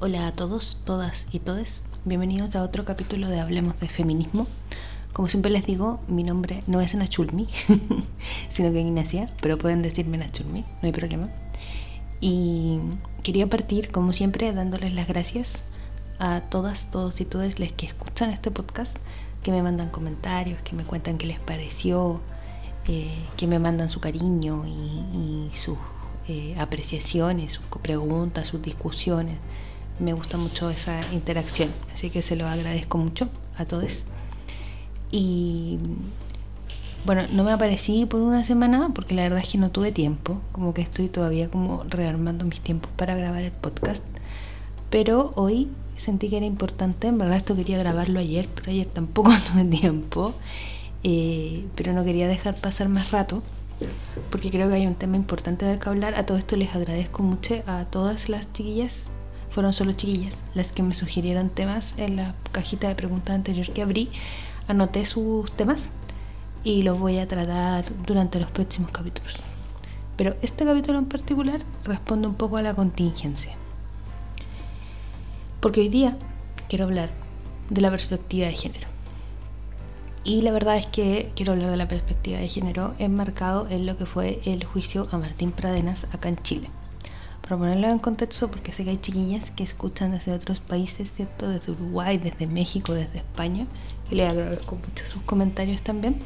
Hola a todos, todas y todes. Bienvenidos a otro capítulo de Hablemos de Feminismo. Como siempre les digo, mi nombre no es Nachulmi, sino que Ignacia, pero pueden decirme Nachulmi, no hay problema. Y quería partir, como siempre, dándoles las gracias a todas, todos y todas las que escuchan este podcast, que me mandan comentarios, que me cuentan qué les pareció, eh, que me mandan su cariño y, sus eh, apreciaciones, sus preguntas, sus discusiones. Me gusta mucho esa interacción, así que se lo agradezco mucho a todos. Y bueno, no me aparecí por una semana porque la verdad es que no tuve tiempo, como que estoy todavía como rearmando mis tiempos para grabar el podcast. Pero hoy sentí que era importante, en verdad esto quería grabarlo ayer, pero ayer tampoco tuve tiempo, eh, pero no quería dejar pasar más rato, porque creo que hay un tema importante de que hablar. A todo esto les agradezco mucho a todas las chiquillas, fueron solo chiquillas, las que me sugirieron temas en la cajita de preguntas anterior que abrí, anoté sus temas y los voy a tratar durante los próximos capítulos. Pero este capítulo en particular responde un poco a la contingencia. Porque hoy día quiero hablar de la perspectiva de género. Y la verdad es que quiero hablar de la perspectiva de género enmarcado en lo que fue el juicio a Martín Pradenas acá en Chile. Para ponerlo en contexto, porque sé que hay chiquillas que escuchan desde otros países, ¿cierto? Desde Uruguay, desde México, desde España, y les agradezco mucho sus comentarios también.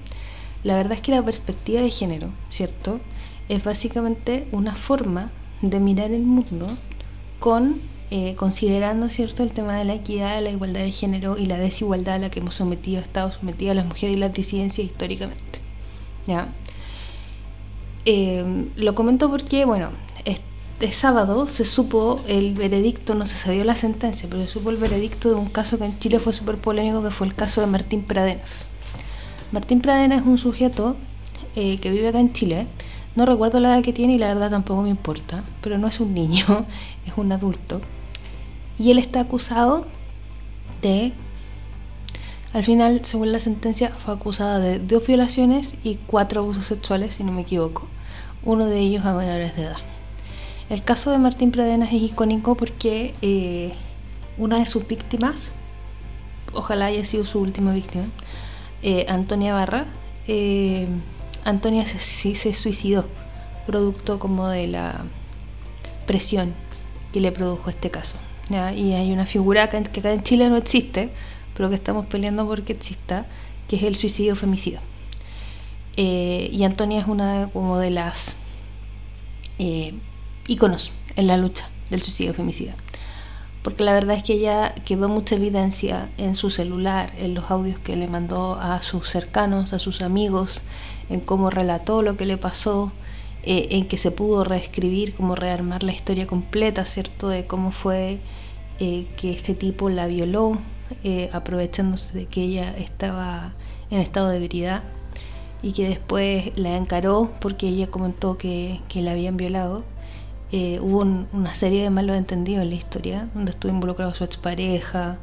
La verdad es que la perspectiva de género, ¿cierto? Es básicamente una forma de mirar el mundo con eh, considerando cierto el tema de la equidad, la igualdad de género y la desigualdad a la que hemos sometido, estado sometidas las mujeres y las disidencias históricamente. ¿ya? Eh, lo comento porque, bueno, este sábado se supo el veredicto, no se sabía la sentencia, pero se supo el veredicto de un caso que en Chile fue súper polémico, que fue el caso de Martín Pradenas. Martín Pradenas es un sujeto eh, que vive acá en Chile, no recuerdo la edad que tiene y la verdad tampoco me importa, pero no es un niño, es un adulto y él está acusado de, al final, según la sentencia, fue acusado de dos violaciones y cuatro abusos sexuales, si no me equivoco, uno de ellos a menores de edad. El caso de Martín Pradenas es icónico porque eh, una de sus víctimas, ojalá haya sido su última víctima, eh, Antonia Barra, eh, Antonia se, suicidó, producto como de la presión que le produjo este caso. Y hay una figura que, acá en Chile no existe, pero que estamos peleando porque exista, que es el suicidio femicida. Y Antonia es una como de las íconos en la lucha del suicidio femicida. Porque la verdad es que ella quedó mucha evidencia en su celular, en los audios que le mandó a sus cercanos, a sus amigos, en cómo relató lo que le pasó, eh, en que se pudo reescribir, como rearmar la historia completa, ¿cierto? De cómo fue eh, que este tipo la violó, eh, aprovechándose de que ella estaba en estado de debilidad y que después la encaró porque ella comentó que, que la habían violado. Hubo una serie de malos entendidos en la historia, donde estuvo involucrado su expareja,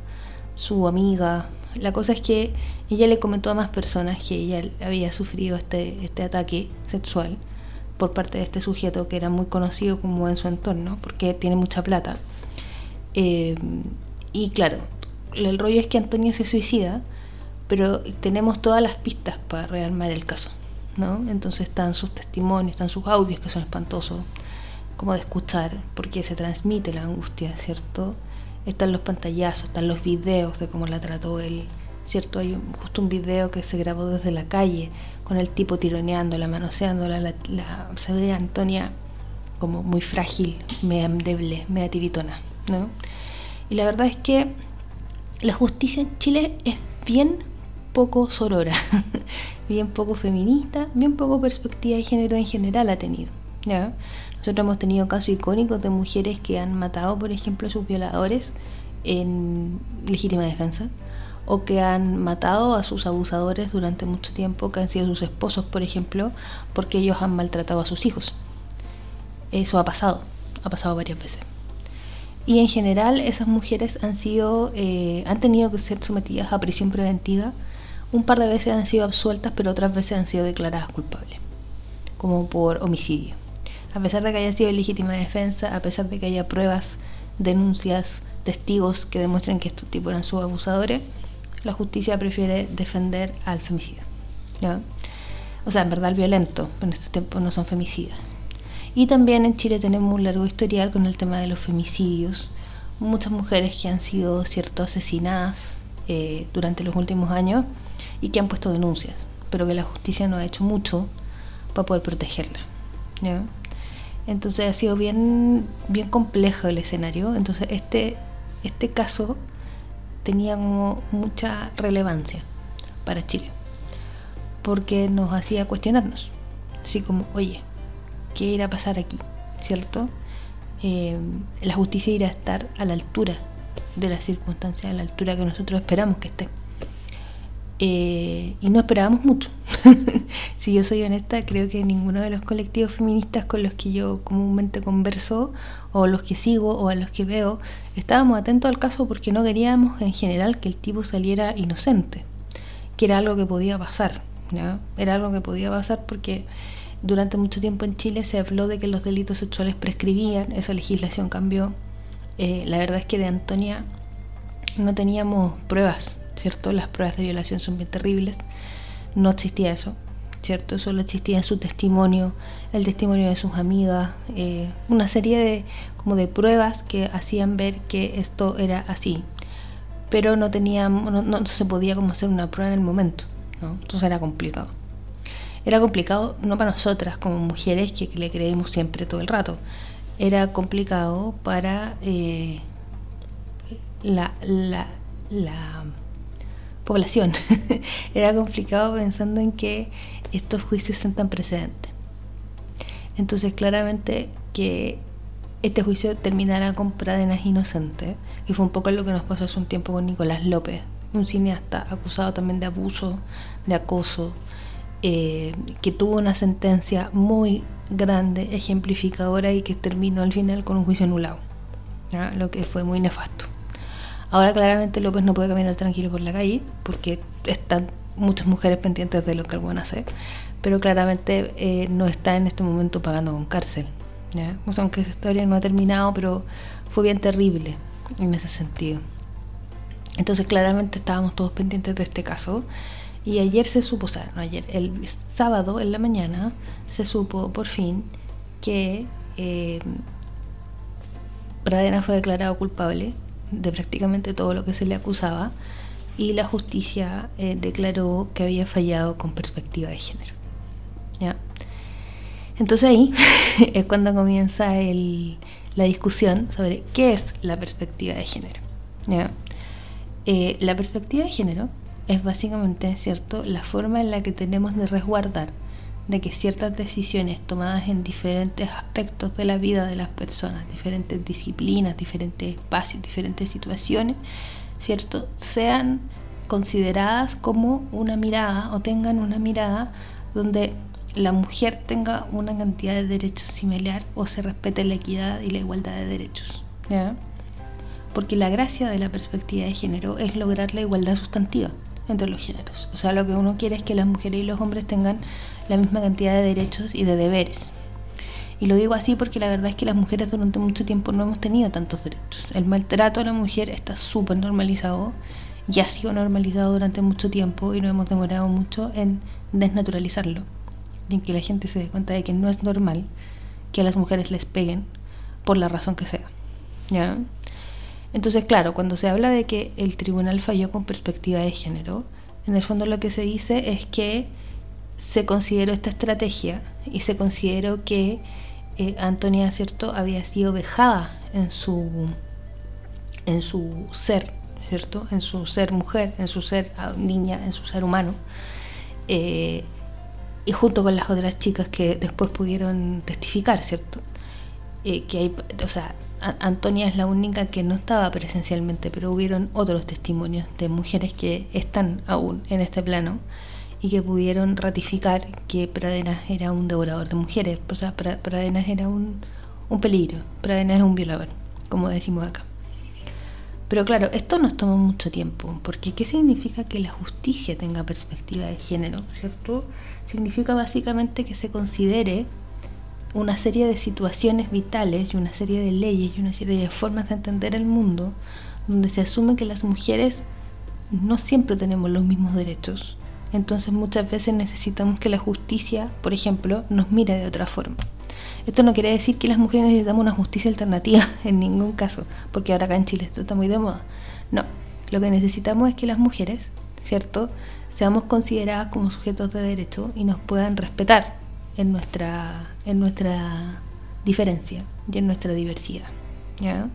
su amiga. La cosa es que ella le comentó a más personas que ella había sufrido este, este ataque sexual por parte de este sujeto que era muy conocido como en su entorno, porque tiene mucha plata. Eh, y claro, el rollo es que Antonio se suicida, pero tenemos todas las pistas para rearmar el caso, ¿no? Entonces están sus testimonios, están sus audios que son espantosos, como de escuchar, porque se transmite la angustia, ¿cierto? Están los pantallazos, están los videos de cómo la trató él, ¿cierto? Hay justo un video que se grabó desde la calle con el tipo tironeándola, manoseándola, la, la, se ve Antonia como muy frágil, media endeble, media tiritona, ¿no? Y la verdad es que la justicia en Chile es bien poco sorora, bien poco feminista, bien poco perspectiva de género en general ha tenido. ¿ya? Nosotros hemos tenido casos icónicos de mujeres que han matado, por ejemplo, a sus violadores en legítima defensa o que han matado a sus abusadores durante mucho tiempo, que han sido sus esposos, por ejemplo, porque ellos han maltratado a sus hijos. Eso ha pasado, ha pasado varias veces. Y en general esas mujeres han sido, eh, han tenido que ser sometidas a prisión preventiva. Un par de veces han sido absueltas, pero otras veces han sido declaradas culpables, como por homicidio. A pesar de que haya sido legítima defensa, a pesar de que haya pruebas, denuncias, testigos que demuestren que estos tipos eran sus abusadores, la justicia prefiere defender al femicida. O sea, en verdad el violento, en estos tiempos no son femicidas. Y también en Chile tenemos un largo historial con el tema de los femicidios. Muchas mujeres que han sido cierto asesinadas eh, durante los últimos años y que han puesto denuncias, pero que la justicia no ha hecho mucho para poder protegerla. Entonces ha sido bien, bien complejo el escenario. Entonces este, este caso tenía mucha relevancia para Chile, porque nos hacía cuestionarnos, así como, oye, ¿qué irá a pasar aquí? ¿Cierto? Eh, la justicia irá a estar a la altura de las circunstancias, a la altura que nosotros esperamos que esté. Eh, y no esperábamos mucho. si yo soy honesta, creo que ninguno de los colectivos feministas con los que yo comúnmente converso, o los que sigo, o a los que veo, estábamos atentos al caso porque no queríamos en general que el tipo saliera inocente, que era algo que podía pasar. Era algo que podía pasar porque durante mucho tiempo en Chile se habló de que los delitos sexuales prescribían, esa legislación cambió. Eh, la verdad es que de Antonia no teníamos pruebas ¿cierto? Las pruebas de violación son bien terribles. No existía eso, ¿cierto? Solo existía su testimonio, el testimonio de sus amigas, eh, una serie de, como de pruebas que hacían ver que esto era así. Pero no, tenía, no, se podía como hacer una prueba en el momento, ¿no? Entonces era complicado. Era complicado no para nosotras como mujeres que, le creímos siempre todo el rato. Era complicado para eh, la, la población. Era complicado pensando en que estos juicios tan precedentes. Entonces claramente que este juicio terminara con Pradenas inocente, y fue un poco lo que nos pasó hace un tiempo con Nicolás López, un cineasta acusado también de abuso, de acoso, eh, que tuvo una sentencia muy grande, ejemplificadora y que terminó al final con un juicio anulado, lo que fue muy nefasto. Ahora claramente López no puede caminar tranquilo por la calle porque están muchas mujeres pendientes de lo que el buen hace, pero claramente eh, no está en este momento pagando con cárcel. ¿ya? aunque esa historia no ha terminado, pero fue bien terrible en ese sentido. Entonces claramente estábamos todos pendientes de este caso y ayer se supo, o sea, no ayer, el sábado en la mañana se supo por fin que eh, Pradena fue declarado culpable de prácticamente todo lo que se le acusaba y la justicia eh, declaró que había fallado con perspectiva de género. ¿ya? Entonces ahí es cuando comienza el, la discusión sobre qué es la perspectiva de género. ¿ya? Eh, la perspectiva de género es básicamente, ¿cierto?, la forma en la que tenemos de resguardar de que ciertas decisiones tomadas en diferentes aspectos de la vida de las personas, diferentes disciplinas, diferentes espacios, diferentes situaciones, ¿cierto? sean consideradas como una mirada o tengan una mirada donde la mujer tenga una cantidad de derechos similar o se respete la equidad y la igualdad de derechos. Porque la gracia de la perspectiva de género es lograr la igualdad sustantiva entre los géneros. O sea, lo que uno quiere es que las mujeres y los hombres tengan la misma cantidad de derechos y de deberes. Y lo digo así porque la verdad es que las mujeres durante mucho tiempo no hemos tenido tantos derechos. El maltrato a la mujer está súper normalizado y ha sido normalizado durante mucho tiempo y no hemos demorado mucho en desnaturalizarlo. Y en que la gente se dé cuenta de que no es normal que a las mujeres les peguen por la razón que sea. ¿Ya? Entonces, claro, cuando se habla de que el tribunal falló con perspectiva de género, en el fondo lo que se dice es que se consideró esta estrategia y se consideró que eh, Antonia cierto había sido vejada en su en su ser cierto en su ser mujer en su ser ah, niña en su ser humano. Eh, y junto con las otras chicas que después pudieron testificar cierto eh, que hay o sea Antonia es la única que no estaba presencialmente pero hubieron otros testimonios de mujeres que están aún en este plano y que pudieron ratificar que Pradenas era un devorador de mujeres. O sea, Pradenas era un, un peligro, Pradenas es un violador, como decimos acá. Pero claro, esto nos toma mucho tiempo, porque ¿qué significa que la justicia tenga perspectiva de género? ¿Cierto? Significa básicamente que se considere una serie de situaciones vitales y una serie de leyes y una serie de formas de entender el mundo donde se asume que las mujeres no siempre tenemos los mismos derechos. Entonces muchas veces necesitamos que la justicia, por ejemplo, nos mire de otra forma. Esto no quiere decir que las mujeres necesitamos una justicia alternativa en ningún caso, porque ahora acá en Chile esto está muy de moda. No, lo que necesitamos es que las mujeres, ¿cierto?, seamos consideradas como sujetos de derecho y nos puedan respetar en nuestra, en nuestra diferencia y en nuestra diversidad. ¿ya?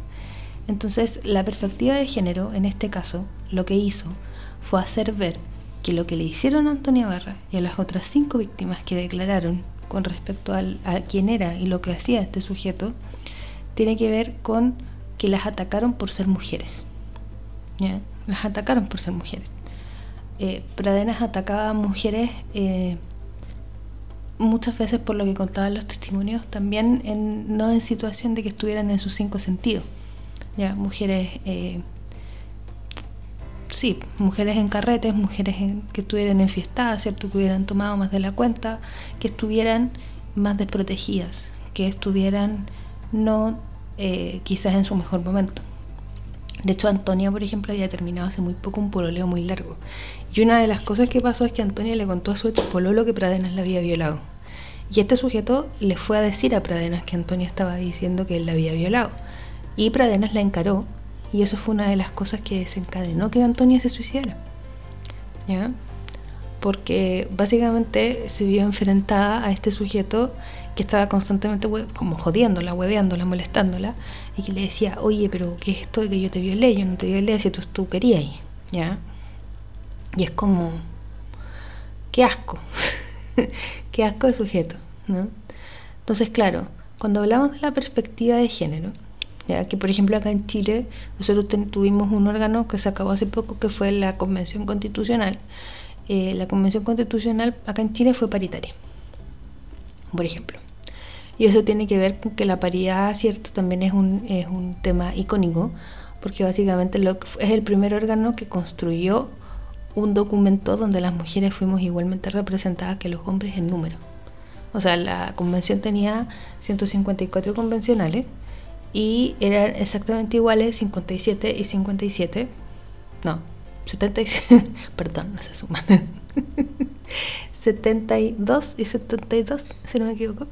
Entonces, la perspectiva de género, en este caso, lo que hizo fue hacer ver que lo que le hicieron a Antonia Barra y a las otras cinco víctimas que declararon con respecto a quién era y lo que hacía este sujeto, tiene que ver con que las atacaron por ser mujeres. ¿ya? Las atacaron por ser mujeres. Eh, Pradenas atacaba a mujeres eh, muchas veces por lo que contaban los testimonios, también en, no en situación de que estuvieran en sus cinco sentidos. Ya, mujeres, eh, sí, mujeres en carretes, mujeres que estuvieran enfiestadas, ¿cierto? que hubieran tomado más de la cuenta, que estuvieran más desprotegidas, que estuvieran no eh, quizás en su mejor momento. De hecho, Antonia, por ejemplo, había terminado hace muy poco un pololeo muy largo. Y una de las cosas que pasó es que Antonia le contó a su ex pololo que Pradenas la había violado. Y este sujeto le fue a decir a Pradenas que Antonia estaba diciendo que él la había violado. Y Pradenas la encaró. Y eso fue una de las cosas que desencadenó que Antonia se suicidara. ¿Ya? Porque básicamente se vio enfrentada a este sujeto que estaba constantemente como jodiéndola, hueveándola, molestándola, y que le decía, oye, pero ¿qué es esto de que yo te violé? Yo no te violé si tú, tú querías, ¿ya? Y es como, qué asco, qué asco de sujeto, ¿no? Entonces, claro, cuando hablamos de la perspectiva de género, ya que por ejemplo acá en Chile nosotros tuvimos un órgano que se acabó hace poco que fue la Convención Constitucional. Eh, la Convención Constitucional acá en Chile fue paritaria, por ejemplo. Y eso tiene que ver con que la paridad, cierto, también es un, es un tema icónico, porque básicamente lo, es el primer órgano que construyó un documento donde las mujeres fuimos igualmente representadas que los hombres en número. O sea, la convención tenía 154 convencionales y eran exactamente iguales 57 y 57. No, 77, perdón, no se suman. 72 y 72, si no me equivoco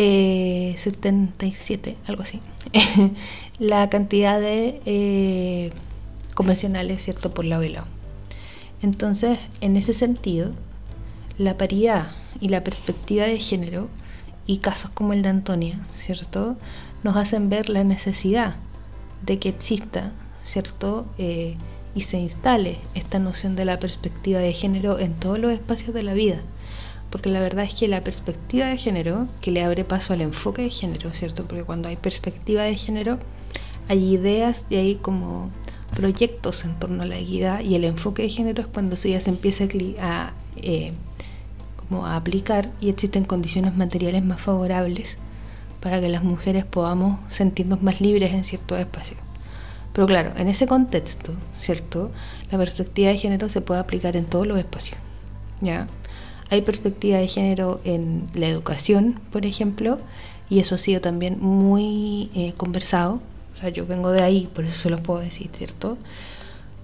eh, 77, algo así, la cantidad de eh, convencionales, ¿cierto?, por la vela. Entonces, en ese sentido, la paridad y la perspectiva de género y casos como el de Antonia, ¿cierto?, nos hacen ver la necesidad de que exista, ¿cierto?, eh, y se instale esta noción de la perspectiva de género en todos los espacios de la vida porque la verdad es que la perspectiva de género, que le abre paso al enfoque de género, ¿cierto? Porque cuando hay perspectiva de género, hay ideas y hay como proyectos en torno a la equidad y el enfoque de género es cuando eso ya se empieza a, eh, como a aplicar y existen condiciones materiales más favorables para que las mujeres podamos sentirnos más libres en ciertos espacios. Pero claro, en ese contexto, ¿cierto? La perspectiva de género se puede aplicar en todos los espacios. ¿Ya? Hay perspectiva de género en la educación, por ejemplo, y eso ha sido también muy eh, conversado. O sea, yo vengo de ahí, por eso se los puedo decir, ¿cierto?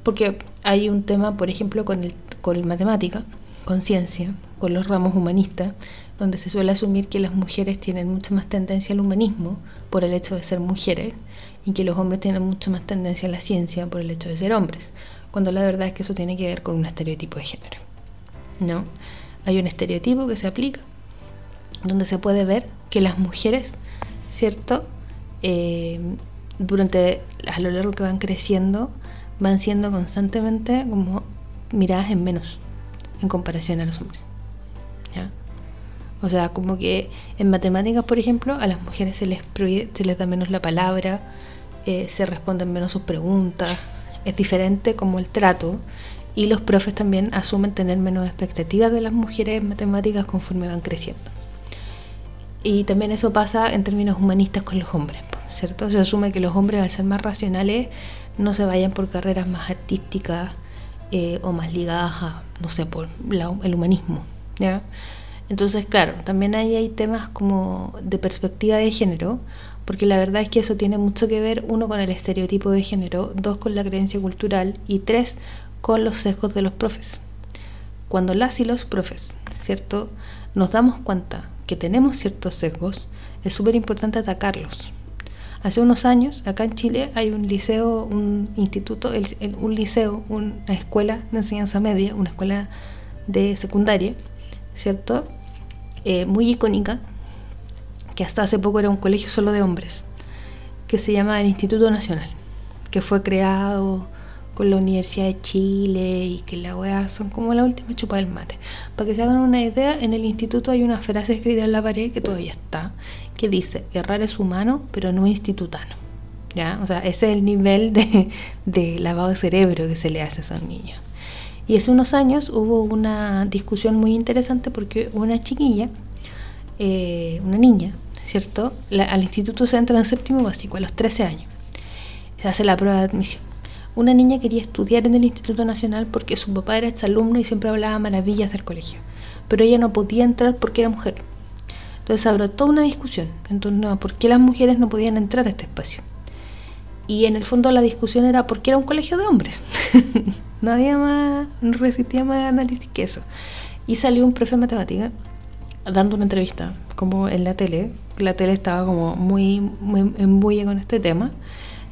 Porque hay un tema, por ejemplo, con el, con matemática, con ciencia, con los ramos humanistas, donde se suele asumir que las mujeres tienen mucha más tendencia al humanismo por el hecho de ser mujeres y que los hombres tienen mucha más tendencia a la ciencia por el hecho de ser hombres, cuando la verdad es que eso tiene que ver con un estereotipo de género. ¿No? Hay un estereotipo que se aplica, donde se puede ver que las mujeres, ¿cierto? Eh, durante a lo largo que van creciendo, van siendo constantemente como miradas en menos en comparación a los hombres. ¿ya? O sea, como que en matemáticas, por ejemplo, a las mujeres se les, se les da menos la palabra, eh, se responden menos sus preguntas, es diferente como el trato y los profes también asumen tener menos expectativas de las mujeres en matemáticas conforme van creciendo. Y también eso pasa en términos humanistas con los hombres, ¿cierto? Se asume que los hombres al ser más racionales no se vayan por carreras más artísticas eh, o más ligadas a, no sé, por el humanismo, ¿ya? Entonces, claro, también ahí hay temas como de perspectiva de género, porque la verdad es que eso tiene mucho que ver, uno, con el estereotipo de género, dos, con la creencia cultural y tres, con los sesgos de los profes. Cuando las y los profes, ¿cierto? Nos damos cuenta que tenemos ciertos sesgos, es súper importante atacarlos. Hace unos años, acá en Chile, hay un liceo, un instituto, un liceo, una escuela de enseñanza media, una escuela de secundaria, ¿cierto? Eh, muy icónica, que hasta hace poco era un colegio solo de hombres, que se llama el Instituto Nacional, que fue creado con la Universidad de Chile y que la weá son como la última chupa del mate. Para que se hagan una idea, en el instituto hay una frase escrita en la pared que todavía está, que dice, errar es humano, pero no institutano. ¿Ya? O sea, ese es el nivel de, de lavado de cerebro que se le hace a esos niños. Y hace unos años hubo una discusión muy interesante porque una chiquilla, eh, una niña, ¿cierto? al instituto se entra en séptimo básico a los 13 años. Se hace la prueba de admisión. Una niña quería estudiar en el Instituto Nacional porque su papá era exalumno y siempre hablaba maravillas del colegio. Pero ella no podía entrar porque era mujer. Entonces abrió toda una discusión en torno a por qué las mujeres no podían entrar a este espacio. Y en el fondo la discusión era por qué era un colegio de hombres. no había más, no resistía más análisis que eso. Y salió un profe de matemática dando una entrevista, como en la tele. La tele estaba como muy, muy en con este tema.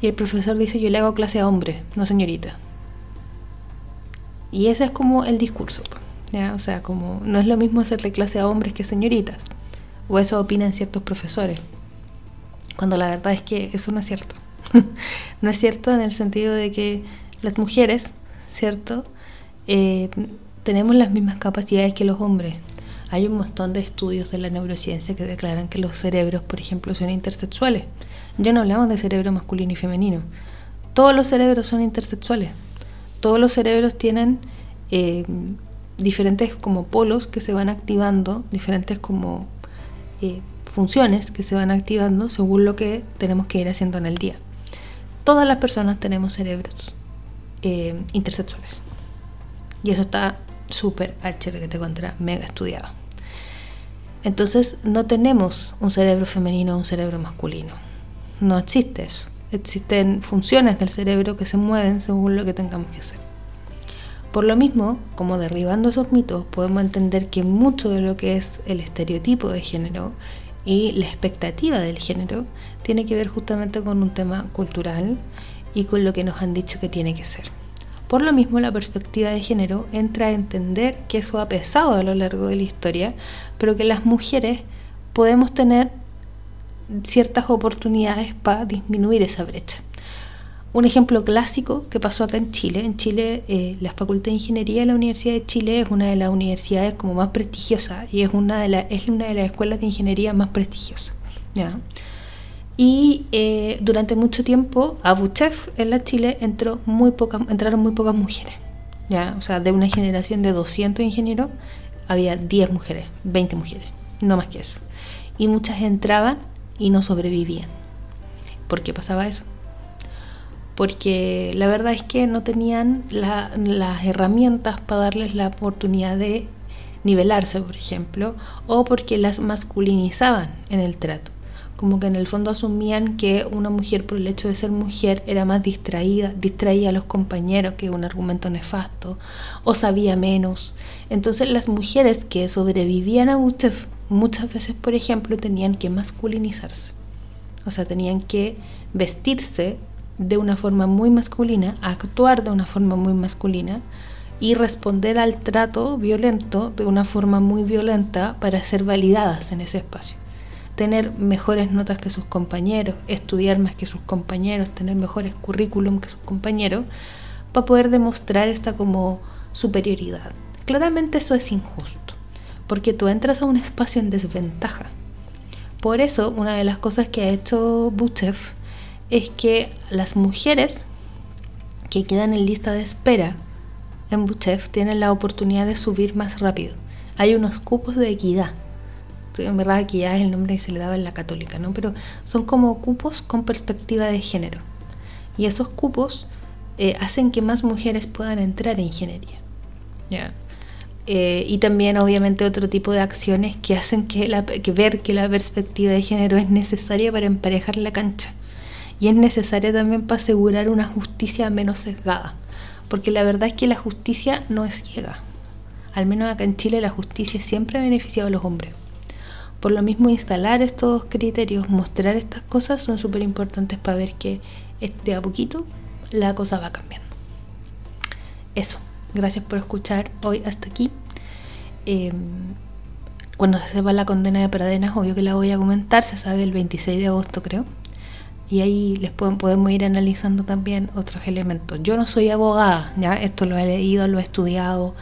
Y el profesor dice, yo le hago clase a hombres, no señorita. Y ese es como el discurso. ¿ya? O sea, como no es lo mismo hacerle clase a hombres que señoritas. O eso opinan ciertos profesores. Cuando la verdad es que eso no es cierto. no es cierto en el sentido de que las mujeres, ¿cierto? Eh, tenemos las mismas capacidades que los hombres. Hay un montón de estudios de la neurociencia que declaran que los cerebros, por ejemplo, son intersexuales. Ya no hablamos de cerebro masculino y femenino. Todos los cerebros son intersexuales. Todos los cerebros tienen eh, diferentes como polos que se van activando, diferentes como eh, funciones que se van activando según lo que tenemos que ir haciendo en el día. Todas las personas tenemos cerebros eh, intersexuales. Y eso está súper archer que te contra mega estudiado. Entonces no tenemos un cerebro femenino o un cerebro masculino no existe eso. Existen funciones del cerebro que se mueven según lo que tengamos que hacer. Por lo mismo, como derribando esos mitos, podemos entender que mucho de lo que es el estereotipo de género y la expectativa del género tiene que ver justamente con un tema cultural y con lo que nos han dicho que tiene que ser. Por lo mismo, la perspectiva de género entra a entender que eso ha pesado a lo largo de la historia, pero que las mujeres podemos tener ciertas oportunidades para disminuir esa brecha. Un ejemplo clásico que pasó acá en Chile. En Chile, eh, la Facultad de Ingeniería de la Universidad de Chile es una de las universidades como más prestigiosas y es una de, las escuelas de ingeniería más prestigiosas. Y eh, durante mucho tiempo a Buchef en la Chile entró muy poca, entraron muy pocas mujeres. ¿ya? O sea, de una generación de 200 ingenieros había 10 mujeres, 20 mujeres, no más que eso. Y muchas entraban y no sobrevivían. ¿Por qué pasaba eso? Porque la verdad es que no tenían las herramientas para darles la oportunidad de nivelarse, por ejemplo, o porque las masculinizaban en el trato. Como que en el fondo asumían que una mujer por el hecho de ser mujer era más distraída, distraía a los compañeros, que un argumento nefasto, o sabía menos. Entonces las mujeres que sobrevivían a Butef muchas veces, por ejemplo, tenían que masculinizarse. O sea, tenían que vestirse de una forma muy masculina, actuar de una forma muy masculina y responder al trato violento de una forma muy violenta para ser validadas en ese espacio. Tener mejores notas que sus compañeros, estudiar más que sus compañeros, tener mejores currículum que sus compañeros, para poder demostrar esta como superioridad. Claramente eso es injusto porque tú entras a un espacio en desventaja. Por eso, una de las cosas que ha hecho Buchev es que las mujeres que quedan en lista de espera en Buchev tienen la oportunidad de subir más rápido. Hay unos cupos de equidad. En verdad, equidad es el nombre que se le daba en la católica, ¿no? Pero son como cupos con perspectiva de género. Y esos cupos eh, hacen que más mujeres puedan entrar en ingeniería. ¿ya? Eh, y también obviamente otro tipo de acciones que hacen que, la, que ver que la perspectiva de género es necesaria para emparejar la cancha y es necesaria también para asegurar una justicia menos sesgada, porque la verdad es que la justicia no es ciega, al menos acá en Chile la justicia siempre ha beneficiado a los hombres. Por lo mismo instalar estos criterios, mostrar estas cosas son súper importantes para ver que de a poquito la cosa va cambiando. Eso. Gracias por escuchar hoy hasta aquí. Em, cuando se sepa la condena de Pradenas, obvio que la voy a comentar, se sabe el 26 de agosto creo. Y ahí les podemos ir analizando también otros elementos. Yo no soy abogada, ya esto lo he leído, lo he estudiado,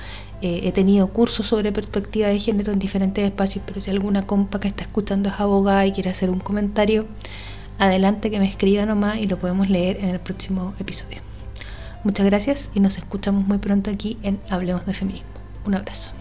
eh, he tenido cursos sobre perspectiva de género en diferentes espacios, pero si alguna compa que está escuchando es abogada y quiere hacer un comentario, adelante que me escriba nomás y lo podemos leer en el próximo episodio. Muchas gracias y nos escuchamos muy pronto aquí en Hablemos de Feminismo. Un abrazo.